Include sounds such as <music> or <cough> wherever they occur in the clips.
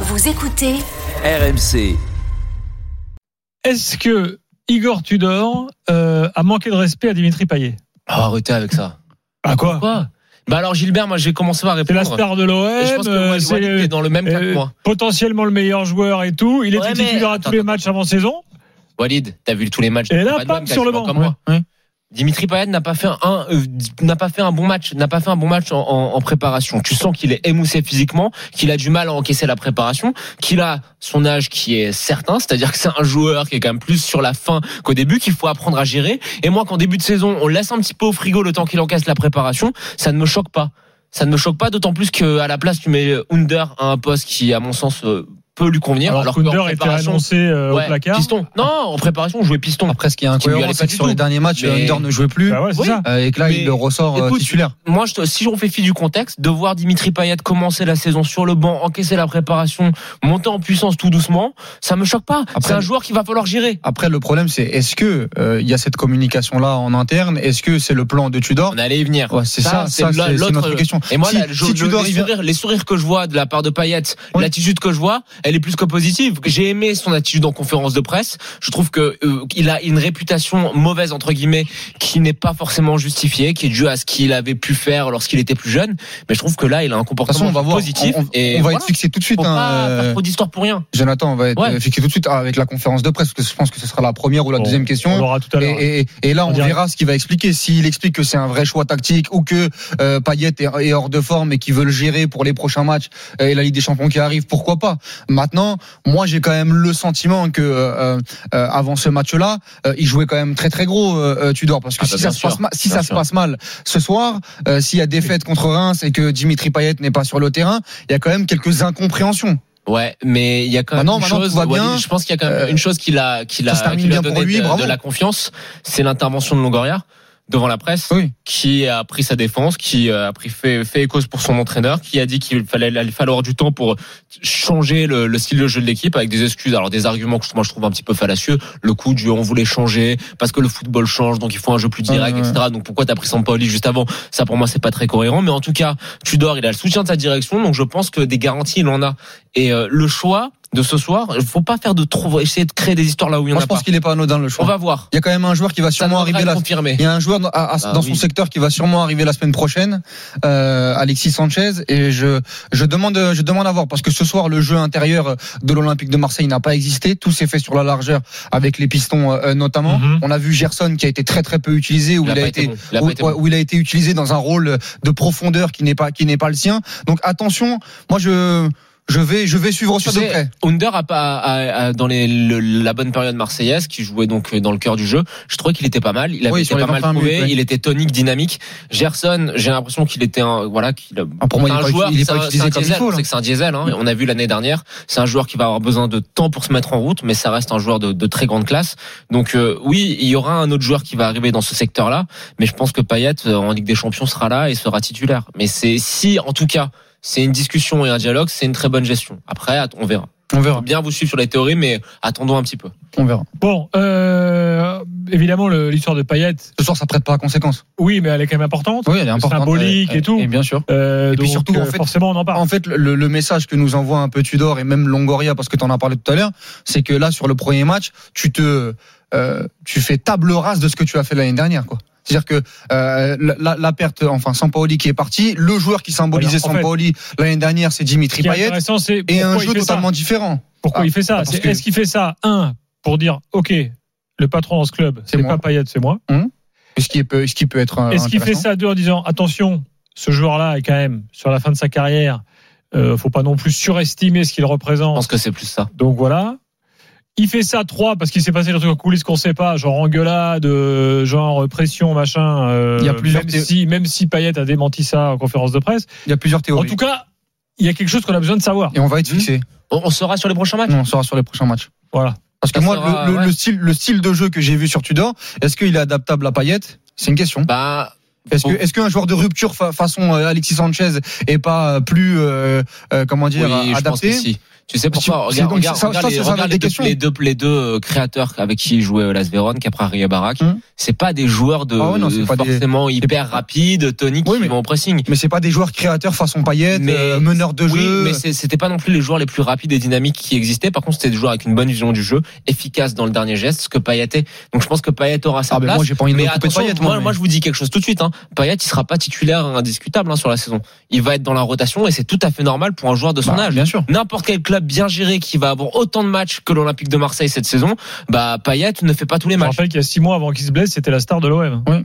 Vous écoutez RMC. Est-ce que Igor Tudor euh, a manqué de respect à Dimitri Payet? Ah, arrêtez avec ça. À quoi? Quoi Bah alors Gilbert, moi j'ai commencé à C'est répondre. la star de l'OM, je pense que euh, c'est est dans le même cas que euh, moi. potentiellement le meilleur joueur et tout. Il Ouais, était mais- titulaire à tous attends, les attends. matchs avant saison. Walid, t'as vu tous les matchs. Et là, bam, l'OM, sur le banc. Comme moi. Ouais. Dimitri Payet n'a pas fait un euh, n'a pas fait un bon match, n'a pas fait un bon match en, préparation. Tu sens qu'il est émoussé physiquement, qu'il a du mal à encaisser la préparation, qu'il a son âge qui est certain, c'est-à-dire que c'est un joueur qui est quand même plus sur la fin qu'au début, qu'il faut apprendre à gérer. Et moi, qu'en début de saison, on laisse un petit peu au frigo le temps qu'il encaisse la préparation, ça ne me choque pas. Ça ne me choque pas, d'autant plus qu'à la place, tu mets Under à un poste qui, à mon sens, euh, peut lui convenir. Alors, qu'en Kunder était préparation, annoncé euh, ouais, au placard. Piston. Non, en préparation, on jouait piston. Après, ce qui est incohérent, c'est que sur tout. les derniers matchs, Mais- Under ne jouait plus. Bah ouais, c'est Oui. ça. euh, et que là, Mais- il le ressort euh, Écoute, titulaire. Moi, je si on fait fi du contexte, de voir Dimitri Payet commencer la saison sur le banc, encaisser la préparation, monter en puissance tout doucement, ça me choque pas. C'est un joueur qu'il va falloir gérer. Après, le problème, c'est est-ce que euh, il y a cette communication-là en interne? Est-ce que c'est le plan de Tudor? On allait y venir. Ouais, c'est ça, c'est- notre question. Et moi, là, les, sourires, que je vois de la part de Payet, l'attitude que je vois, elle est plus que positive. J'ai aimé son attitude en conférence de presse. Je trouve que euh, il a une réputation mauvaise entre guillemets qui n'est pas forcément justifiée, qui est due à ce qu'il avait pu faire lorsqu'il était plus jeune. Mais je trouve que là, il a un comportement façon, on va voir. positif. On, on- et on va voilà. être fixé tout de suite. Faut hein, pas euh, faire trop d'histoire pour rien. Jonathan, on va être Ouais. fixé tout de suite avec la conférence de presse, parce que je pense que ce sera la première ou la Bon, deuxième On question. l'aura tout à l'heure. Et, et- et là, On on verra ce qu'il va expliquer. S'il explique que c'est un vrai choix tactique ou que euh, Payet est, est hors de forme et qu'il veut le gérer pour les prochains matchs euh, et la Ligue des Champions qui arrive, pourquoi pas? Maintenant, moi, j'ai quand même le sentiment que euh, euh, avant ce match-là, euh, il jouait quand même très très gros euh, euh, Tudor, parce que Ah si bah, ça, se passe, ma- si ça se passe mal ce soir, euh, s'il y a défaite contre Reims et que Dimitri Payet n'est pas sur le terrain, il y a quand même quelques incompréhensions. Ouais, mais il y a quand même une chose. bien. Je pense qu'il y a quand même Euh, une chose qu'il a, qu'il ça a, se termine qui lui a donné lui, de, de la confiance, c'est l'intervention de Longoria devant la presse, Oui. qui a pris sa défense, qui a pris fait, fait écho pour son entraîneur, qui a dit qu'il fallait il allait falloir du temps pour changer le, le style de jeu de l'équipe avec des excuses, alors des arguments que moi je trouve un petit peu fallacieux. Le coup du on voulait changer parce que le football change, donc il faut un jeu plus direct, Ouais, ouais. etc. Donc pourquoi t'as pris Sampaoli juste avant? Ça pour moi c'est pas très cohérent, mais en tout cas Tudor il a le soutien de sa direction, donc je pense que des garanties il en a. Et euh, le choix de ce soir, il faut pas faire de trop, essayer de créer des histoires là où il y en Moi, a je pense qu'il est pas anodin le choix. On va voir. Il y a quand même un joueur qui va sûrement arriver être là. confirmé. Il y a un joueur dans, à- à- Ah dans oui. son secteur qui va sûrement arriver la semaine prochaine, euh, Alexis Sanchez, et je je demande je demande à voir parce que ce soir le jeu intérieur de l'Olympique de Marseille n'a pas existé, tout s'est fait sur la largeur avec les pistons euh, notamment. Mhm. On a vu Gerson qui a été très très peu utilisé où Il a il, a pas été, été bon. Il a pas où, été bon. où il a été utilisé dans un rôle de profondeur qui n'est pas qui n'est pas le sien. Donc attention, moi je je vais je vais suivre Tu de près. Under a pas a- a- dans les, le- la bonne période marseillaise qui jouait donc dans le cœur du jeu. Je trouvais qu'il était pas mal. Il avait Oui, été sur pas mal 25 trouvé. minutes, ouais. Il était tonique, dynamique. Gerson, j'ai l'impression qu'il était un voilà qu'il. Ah, pour moi, il un joueur, il est pas utilisé comme il diesel. faut, là. C'est que c'est un diesel. Hein. On a vu l'année dernière. C'est un joueur qui va avoir besoin de temps pour se mettre en route, mais ça reste un joueur de, de très grande classe. Donc euh, oui, il y aura un autre joueur qui va arriver dans ce secteur-là, mais je pense que Payet euh, en Ligue des Champions sera là et sera titulaire. Mais c'est si en tout cas c'est une discussion et un dialogue, c'est une très bonne gestion. Après, on verra. On verra, bien vous suivre sur les théories, mais attendons un petit peu. on verra. Bon, euh, évidemment, l'histoire de Payet, Ce soir ça prête pas à conséquence. oui, mais elle est quand même importante. Oui, elle est importante. Symbolique et tout. Et bien sûr. Euh, Et puis donc, surtout, en euh, fait- forcément, on en parle. En fait, le, le message que nous envoie un peu Tudor et même Longoria, parce que tu en as parlé tout à l'heure, c'est que là, sur le premier match, tu te, euh, tu fais table rase de ce que tu as fait l'année dernière, quoi. C'est-à-dire que euh, la, perte, enfin, Sampaoli qui est parti, le joueur qui symbolisait Alors, fait- Sampaoli l'année dernière, c'est Ce Dimitri Payet, et un jeu totalement différent. Pourquoi Ah, il fait ça? parce C'est- que- Est-ce qu'il fait ça, un, pour dire, OK, le patron dans ce club, C'est c'est pas Payet, c'est moi? Ce qui peut, ce qui peut être. euh, Est-ce qu'il fait ça deux en disant, attention, ce joueur-là est quand même sur la fin de sa carrière, euh, faut pas non plus surestimer ce qu'il Je représente. pense que c'est plus ça. Donc voilà. Il fait ça trois parce qu'il s'est passé des trucs en coulisses qu'on sait pas, genre engueulade, euh, genre pression, machin. euh, Il y a plusieurs même si même si Payet a démenti ça en conférence de presse. Il y a plusieurs En théories. tout cas, il y a quelque chose qu'on a besoin de savoir. Et on va être fixé. On, on sera sur les prochains matchs. On sera sur les prochains matchs. Voilà. Parce que Ça moi, sera- le, le- ouais. le style, le style de jeu que j'ai vu sur Tudor, est-ce qu'il est adaptable à Payet? C'est une question. Bah, Est-ce que est-ce qu'un joueur de rupture fa- façon euh, Alexis Sanchez est pas euh, plus euh, euh, comment dire Oui, adapté si. Tu sais pourquoi? Regarde, donc- regarde, ça- regarde ça, les, ça, regarde les deux, les deux, les deux euh, créateurs avec qui jouait au Las Véron, Capra et Barak. Hum. C'est pas des joueurs de Ah ouais, non, pas des- forcément hyper rapides, toniques, Oui, qui mais- vont au pressing. Mais c'est pas des joueurs créateurs façon Payet, Mais- euh, meneurs de Oui, jeu. mais c'était pas non plus les joueurs les plus rapides et dynamiques qui existaient. Par contre, c'était des joueurs avec une bonne vision du jeu, efficaces dans le dernier geste, ce que Payet est. Donc, je pense que Payet aura sa Ah ben place. moi j'ai pas envie de mais me couper de attention, Payet. moi, mais- moi, je vous dis quelque chose tout de suite. Hein. Payet, il sera pas titulaire indiscutable hein, sur la saison. Il va être dans la rotation et c'est tout à fait normal pour un joueur de son Bah, âge. bien sûr. N'importe quel club bien géré qui va avoir autant de matchs que l'Olympique de Marseille cette saison, bah Payet ne fait pas tous les Je matchs. rappelle qu'il y a six mois avant qu'il se blesse, c'était la star de l'OM. Oui.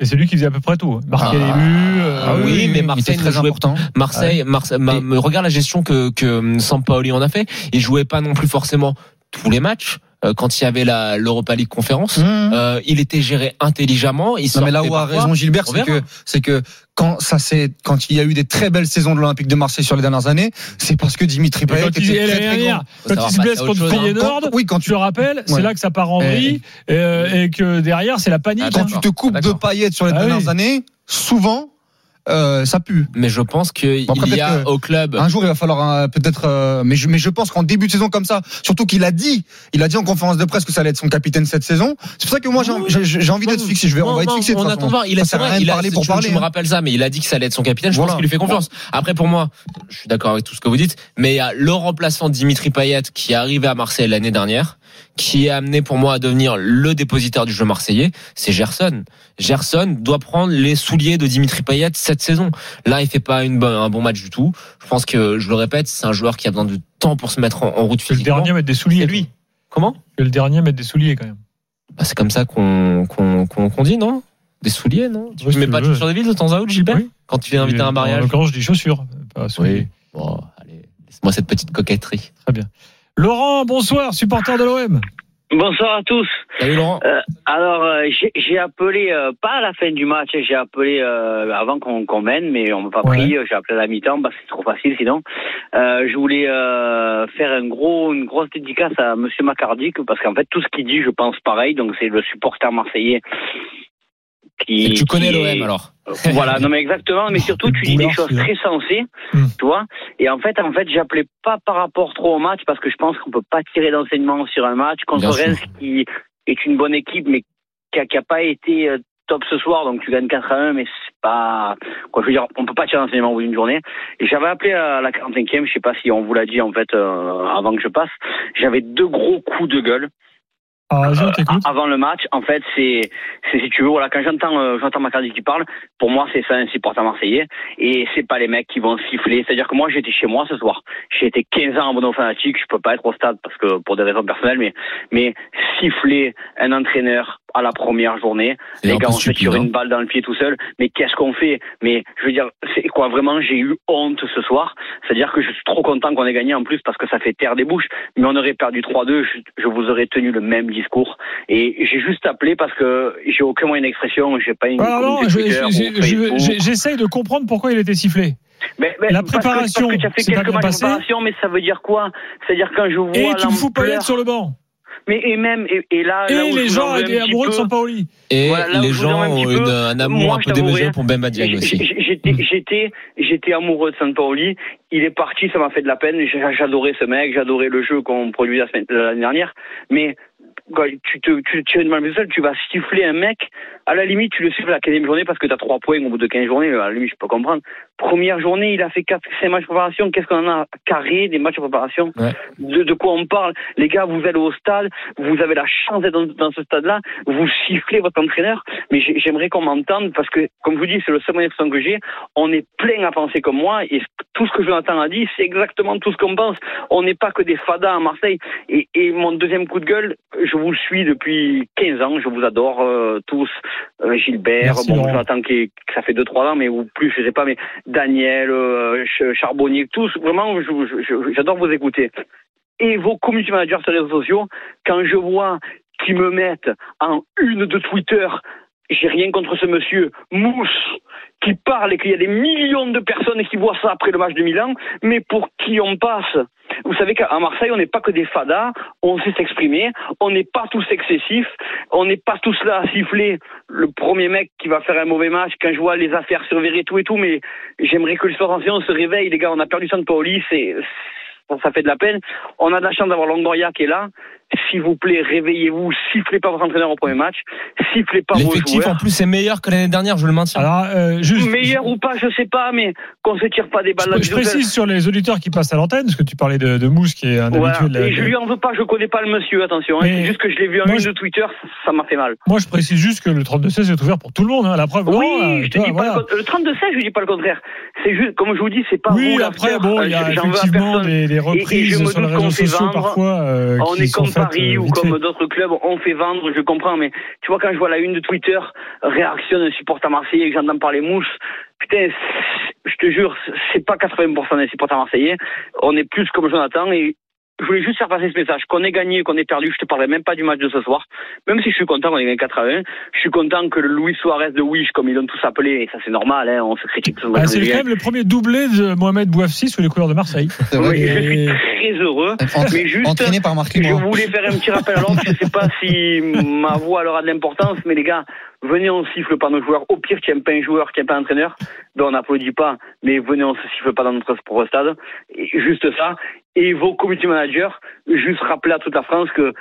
Et c'est lui qui faisait à peu près tout. Marquer Ah. les buts. euh, Ah oui, mais il Marseille très jouait important. Marseille, Marseille ma- Et- me- regarde la gestion que, que Sampaoli en a fait. Il jouait pas non plus forcément tous les matchs euh, quand il y avait la l'Europa League conférence. Mmh. Euh, il était géré intelligemment. Il Non mais là où a raison Gilbert, c'est que c'est que quand ça c'est quand il y a eu des très belles saisons de l'Olympique de Marseille sur les dernières années, c'est parce que Dimitri Et Payet quand était il, très, très dernière, grand. Quand savoir il se blesse contre hein. Feyenoord, Quand- oui, quand tu le rappelles, c'est là que ça part en vrille et, euh, et que derrière c'est la panique. Ah, quand hein. tu te coupes de D'accord. Payet sur les Ah dernières oui. années, souvent euh, ça pue. Mais je pense qu'il Bon, y a au club. Un jour, il va falloir euh, peut-être. euh, mais je, mais je pense qu'en début de saison comme ça, surtout qu'il a dit, il a dit en conférence de presse que ça allait être son capitaine cette saison. C'est pour ça que moi, j'ai envie- d'être fixé. Je vais, on va être fixé. On attend voir. Il a, Ça vrai, il a- parler pour parler. me hein. rappelles ça, mais il a dit que ça allait être son capitaine. Je Voilà. pense qu'il lui fait confiance. Après, pour moi, je suis d'accord avec tout ce que vous dites, mais il y a le remplaçant Dimitri Payet qui est arrivé à Marseille l'année dernière, qui est amené pour moi à devenir le dépositaire du jeu marseillais, c'est Gerson. Gerson doit prendre les souliers de Dimitri Payet cette saison. Là, il fait pas une bonne- un bon match du tout. Je pense que, je le répète, c'est un joueur qui a besoin de temps pour se mettre en, en route C'est le physiquement. dernier à mettre des souliers. Lui. Comment? C'est le dernier à mettre des souliers quand même. bah, C'est comme ça qu'on dit, non? Des souliers, non? Tu Oui, mets pas de chaussures de ville de temps à autre, Gilbert? Oui. Quand tu viens inviter Et un En mariage? l'occurrence, je dis chaussures. Pas souliers. Bon, allez, laisse-moi cette petite coquetterie. Laurent, bonsoir, supporter de l'OM. Bonsoir à tous. Salut Laurent. Alors, euh, j'ai appelé, euh, pas à la fin du match, j'ai appelé euh, avant qu'on qu'on mène, mais on m'a pas Ouais. pris. J'ai appelé à la mi-temps parce que c'est trop facile sinon. Euh, je voulais euh, faire un gros, une grosse dédicace à Monsieur Macardic parce qu'en fait, tout ce qu'il dit, je pense pareil. Donc, c'est le supporter marseillais qui. Et tu connais l'OM alors voilà, non mais exactement, mais surtout tu dis des choses celui-là. très sensées, Hmm. tu vois. Et en fait, en fait, j'appelais pas par rapport trop au match parce que je pense qu'on peut pas tirer d'enseignement sur un match contre. Reims qui est une bonne équipe mais qui a, qui a pas été euh, top ce soir, donc tu gagnes 4 à 1, mais c'est pas quoi. Je veux dire, on peut pas tirer d'enseignement au bout d'une journée. Et j'avais appelé à la 45e, je sais pas si on vous l'a dit en fait euh, avant que je passe. J'avais deux gros coups de gueule. Ah, Euh, avant le match, en fait, c'est, c'est si tu veux, voilà, quand j'entends, euh, j'entends Macardy qui parle, pour moi, c'est ça un supporter marseillais, et c'est pas les mecs qui vont siffler. C'est-à-dire que moi, j'étais chez moi ce soir. J'ai été 15 ans en abonnement fanatique, je peux pas être au stade parce que pour des raisons personnelles, mais, mais siffler un entraîneur à la première journée, les gars, on se tire hein. une balle dans le pied tout seul. Mais qu'est-ce qu'on fait? Mais je veux dire, c'est quoi? Vraiment J'ai eu honte ce soir. C'est-à-dire que je suis trop content qu'on ait gagné en plus parce que ça fait taire des bouches. Mais on aurait perdu 3-2, je, je vous aurais tenu le même discours. Et j'ai juste appelé parce que j'ai aucun moyen d'expression. J'ai pas une Alors, non, je- je- j'essaye de comprendre pourquoi il était sifflé. Mais- mais la parce que- préparation, parce que tu as fait quelques matchs de préparation, mais ça veut dire quoi? C'est-à-dire quand je vois Et tu me fous pas sur le banc. Mais et même et, et là, là Et où les gens un étaient amoureux de Sampaoli. Et Voilà, là les gens un ont peu, une, un amour moi, un peu démesuré pour Bemba Diagne aussi. J'étais, <laughs> j'étais, j'étais amoureux de Sampaoli. Il est parti, ça m'a fait de la peine. J'adorais ce mec, j'adorais le jeu qu'on produisait la semaine- l'année dernière. Mais quand tu te, tu tires une balle seul, tu vas siffler un mec. À la limite, tu le siffles à la 15 journée parce que tu as 3 points au bout de 15 journées. À la limite, je peux comprendre. Première journée, il a fait 4, 5 matchs de préparation. Qu'est-ce qu'on en a carré des matchs de préparation? Ouais. De, de quoi on parle? Les gars, vous allez au stade, vous avez la chance d'être dans, dans ce stade-là, vous sifflez votre entraîneur. Mais j'ai- j'aimerais qu'on m'entende parce que, comme je vous dis, c'est le seul moyen de façon que j'ai. On est plein à penser comme moi et tout ce que Jonathan a dit, c'est exactement tout ce qu'on pense. On n'est pas que des fadas à Marseille. Et, et mon deuxième coup de gueule, je vous le suis depuis 15 ans, je vous adore euh, tous. Euh, Gilbert, Merci, bon. Jonathan qui ça fait 2-3 ans, mais ou plus, je sais pas, mais Daniel, euh, Ch- Charbonnier, tous, vraiment, j'adore vous écouter. Et vos community managers sur les réseaux sociaux, quand je vois qu'ils me mettent en une de Twitter, j'ai rien contre ce monsieur, Mousse, qui parle et qu'il y a des millions de personnes qui voient ça après le match de Milan, mais pour qui on passe vous savez qu'à Marseille, on n'est pas que des fadas, on sait s'exprimer, on n'est pas tous excessifs, on n'est pas tous là à siffler le premier mec qui va faire un mauvais match quand je vois les affaires surveiller tout et tout, mais j'aimerais que le sport ancien se réveille, les gars, on a perdu San Paoli, c'est ça fait de la peine. On a de la chance d'avoir Longoria qui est là s'il vous plaît, réveillez-vous, sifflez pas votre entraîneur au premier match, sifflez pas vos joueurs. L'effectif en plus est meilleur que l'année dernière, je le maintiens. Alors, euh, juste, meilleur ou pas, je sais pas, mais qu'on se tire pas des balles. Je, je précise sur les auditeurs qui passent à l'antenne, parce que tu parlais de, de Mousse qui est un voilà. habitué de la. Et je lui en veux pas, je connais pas le monsieur, attention. Hein, c'est juste que je l'ai vu en je... de Twitter, ça m'a fait mal. Moi, je précise juste que le 32-16 est ouvert pour tout le monde. Hein, la preuve. Oui, non, je te toi, dis voilà. pas le, le 32-16, je dis pas le contraire. C'est juste, comme je vous dis, c'est pas Oui, après, l'affaire. bon, il y a effectivement des, reprises sur les réseaux sociaux parfois. euh, on est comme Paris euh, ou comme d'autres clubs, on fait vendre, je comprends, mais tu vois, quand je vois la une de Twitter, réaction d'un supporter marseillais, que j'entends parler mouche, putain, je te jure, c'est pas 80% des supporters marseillais, on est plus comme Jonathan, et je voulais juste faire passer ce message, qu'on ait gagné, qu'on ait perdu, je te parlerai même pas du match de ce soir, même si je suis content qu'on ait gagné 4 à 1, je suis content que le Luis Suarez de Wish, comme ils l'ont tous appelé, et ça c'est normal, hein, on se critique Ah, c'est quand même le premier doublé de Mohamed Bouafsi sous les couleurs de Marseille. <laughs> Oui, je suis très heureux, Entra- mais juste... Entraîné par Marc Je voulais faire un petit rappel à l'ordre. Je sais pas si ma voix leur a de l'importance, mais les gars, venez, on siffle pas nos joueurs. Au pire, tu n'aimes pas un joueur, tu n'aimes pas un entraîneur, ben on n'applaudit pas, mais venez, on se siffle pas dans notre propre stade. Et juste ça. Et vos community managers, juste rappeler à toute la France que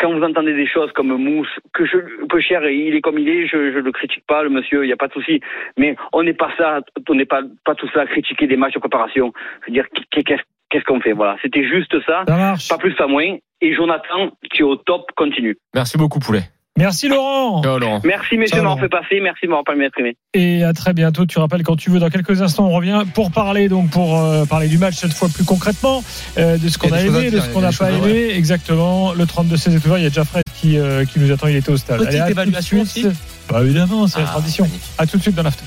quand vous entendez des choses comme Mousse, que je, peu cher, il est comme il est, je, je le critique pas, le monsieur, il n'y a pas de souci. Mais on n'est pas ça, on n'est pas, pas tous là à critiquer des matchs de préparation. Je veux dire, qu'est-ce qu'est-ce qu'on fait? Voilà. C'était juste ça. Ça marche. Pas plus, pas moins. Et Jonathan, qui est au top, continue. Merci beaucoup, Poulet. Merci Laurent. Ciao, Laurent. Merci, messieurs, Laurent. fait passer. Merci de m'avoir permis d'exprimer. Et à très bientôt. Tu rappelles quand tu veux. Dans quelques instants, on revient pour parler donc pour euh, parler du match cette fois plus concrètement, euh, de ce qu'on a aimé, de ce qu'on n'a pas aimé. Exactement. Le 32-16 est ouvert. Il y a déjà Fred qui, euh, qui nous attend. Il était au stade. Petite à tout de évaluation suite. aussi Bah évidemment, c'est la Ah, tradition. magnifique. À tout de suite dans l'after.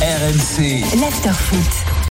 RMC. L'after foot.